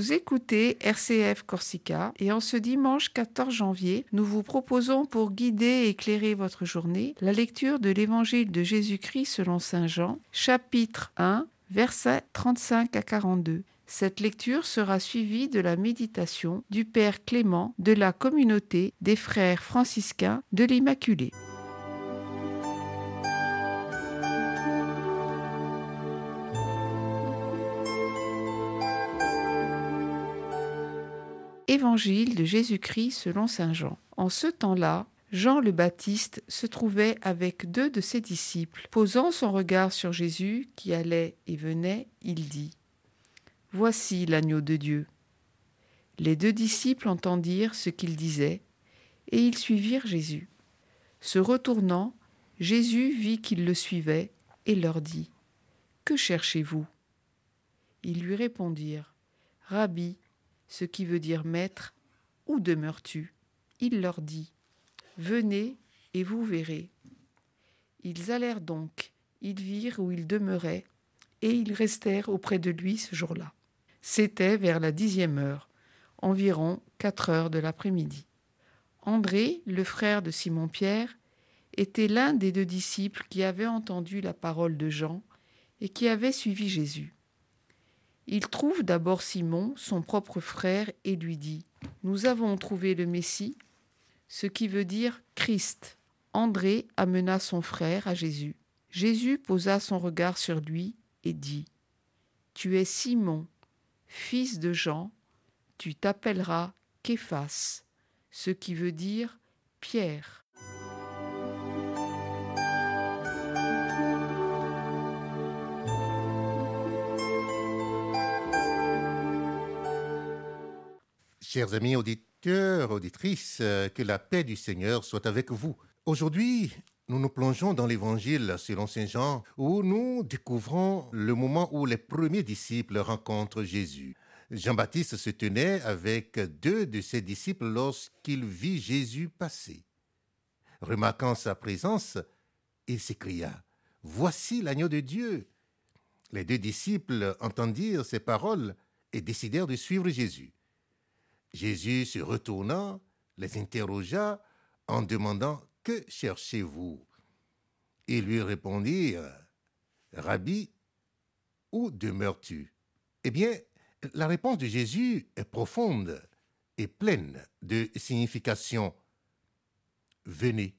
Vous écoutez RCF Corsica et en ce dimanche 14 janvier, nous vous proposons pour guider et éclairer votre journée la lecture de l'Évangile de Jésus-Christ selon Saint Jean, chapitre 1, versets 35 à 42. Cette lecture sera suivie de la méditation du Père Clément de la communauté des frères franciscains de l'Immaculée. Évangile de Jésus-Christ selon Saint Jean. En ce temps-là, Jean le Baptiste se trouvait avec deux de ses disciples. Posant son regard sur Jésus qui allait et venait, il dit Voici l'agneau de Dieu. Les deux disciples entendirent ce qu'il disait, et ils suivirent Jésus. Se retournant, Jésus vit qu'ils le suivaient, et leur dit Que cherchez-vous? Ils lui répondirent Rabbi, ce qui veut dire maître, où demeures-tu? Il leur dit Venez et vous verrez. Ils allèrent donc, ils virent où il demeurait, et ils restèrent auprès de lui ce jour-là. C'était vers la dixième heure, environ quatre heures de l'après-midi. André, le frère de Simon-Pierre, était l'un des deux disciples qui avaient entendu la parole de Jean et qui avaient suivi Jésus. Il trouve d'abord Simon, son propre frère, et lui dit Nous avons trouvé le Messie, ce qui veut dire Christ. André amena son frère à Jésus. Jésus posa son regard sur lui et dit Tu es Simon, fils de Jean, tu t'appelleras Képhas, ce qui veut dire Pierre. Chers amis auditeurs, auditrices, euh, que la paix du Seigneur soit avec vous. Aujourd'hui, nous nous plongeons dans l'Évangile selon Saint Jean, où nous découvrons le moment où les premiers disciples rencontrent Jésus. Jean-Baptiste se tenait avec deux de ses disciples lorsqu'il vit Jésus passer. Remarquant sa présence, il s'écria Voici l'agneau de Dieu. Les deux disciples entendirent ces paroles et décidèrent de suivre Jésus. Jésus se retourna, les interrogea en demandant Que cherchez-vous? Ils lui répondirent Rabbi, où demeures-tu? Eh bien, la réponse de Jésus est profonde et pleine de signification. Venez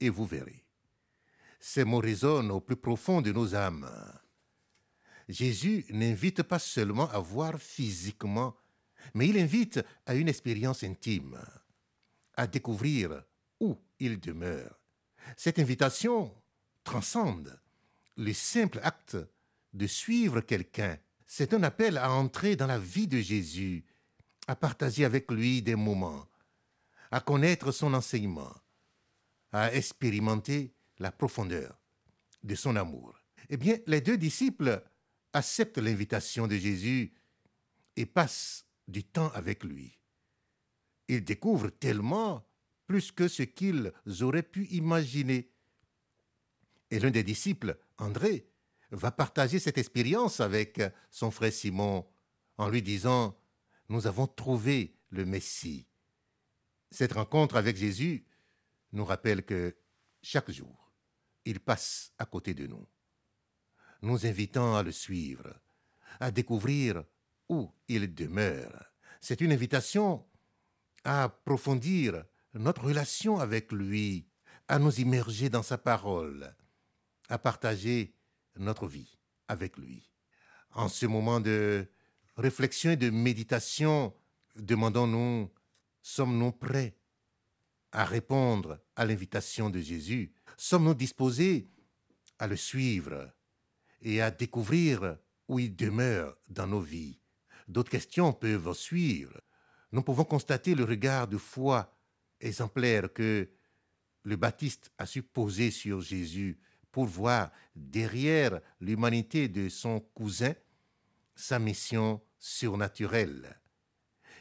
et vous verrez. Ces mots résonnent au plus profond de nos âmes. Jésus n'invite pas seulement à voir physiquement mais il invite à une expérience intime, à découvrir où il demeure. Cette invitation transcende le simple acte de suivre quelqu'un. C'est un appel à entrer dans la vie de Jésus, à partager avec lui des moments, à connaître son enseignement, à expérimenter la profondeur de son amour. Eh bien, les deux disciples acceptent l'invitation de Jésus et passent du temps avec lui. Ils découvrent tellement plus que ce qu'ils auraient pu imaginer. Et l'un des disciples, André, va partager cette expérience avec son frère Simon en lui disant Nous avons trouvé le Messie. Cette rencontre avec Jésus nous rappelle que chaque jour, il passe à côté de nous, nous invitant à le suivre, à découvrir où il demeure. C'est une invitation à approfondir notre relation avec lui, à nous immerger dans sa parole, à partager notre vie avec lui. En ce moment de réflexion et de méditation, demandons-nous, sommes-nous prêts à répondre à l'invitation de Jésus? Sommes-nous disposés à le suivre et à découvrir où il demeure dans nos vies? D'autres questions peuvent suivre. Nous pouvons constater le regard de foi exemplaire que le Baptiste a su poser sur Jésus pour voir derrière l'humanité de son cousin sa mission surnaturelle.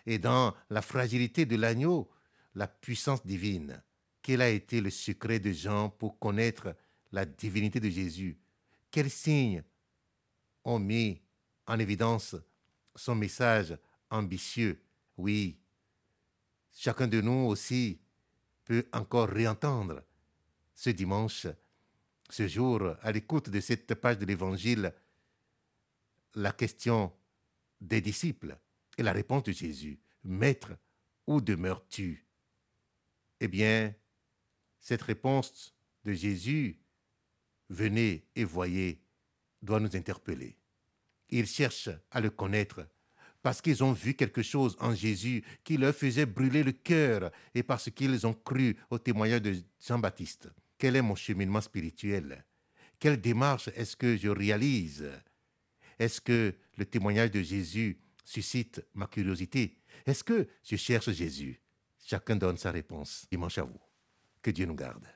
Et dans la fragilité de l'agneau, la puissance divine. Quel a été le secret de Jean pour connaître la divinité de Jésus? Quels signes ont mis en évidence son message ambitieux. Oui, chacun de nous aussi peut encore réentendre ce dimanche, ce jour, à l'écoute de cette page de l'Évangile, la question des disciples et la réponse de Jésus. Maître, où demeures-tu? Eh bien, cette réponse de Jésus, venez et voyez, doit nous interpeller. Ils cherchent à le connaître parce qu'ils ont vu quelque chose en Jésus qui leur faisait brûler le cœur et parce qu'ils ont cru au témoignage de Jean-Baptiste. Quel est mon cheminement spirituel? Quelle démarche est-ce que je réalise? Est-ce que le témoignage de Jésus suscite ma curiosité? Est-ce que je cherche Jésus? Chacun donne sa réponse. Dimanche à vous. Que Dieu nous garde.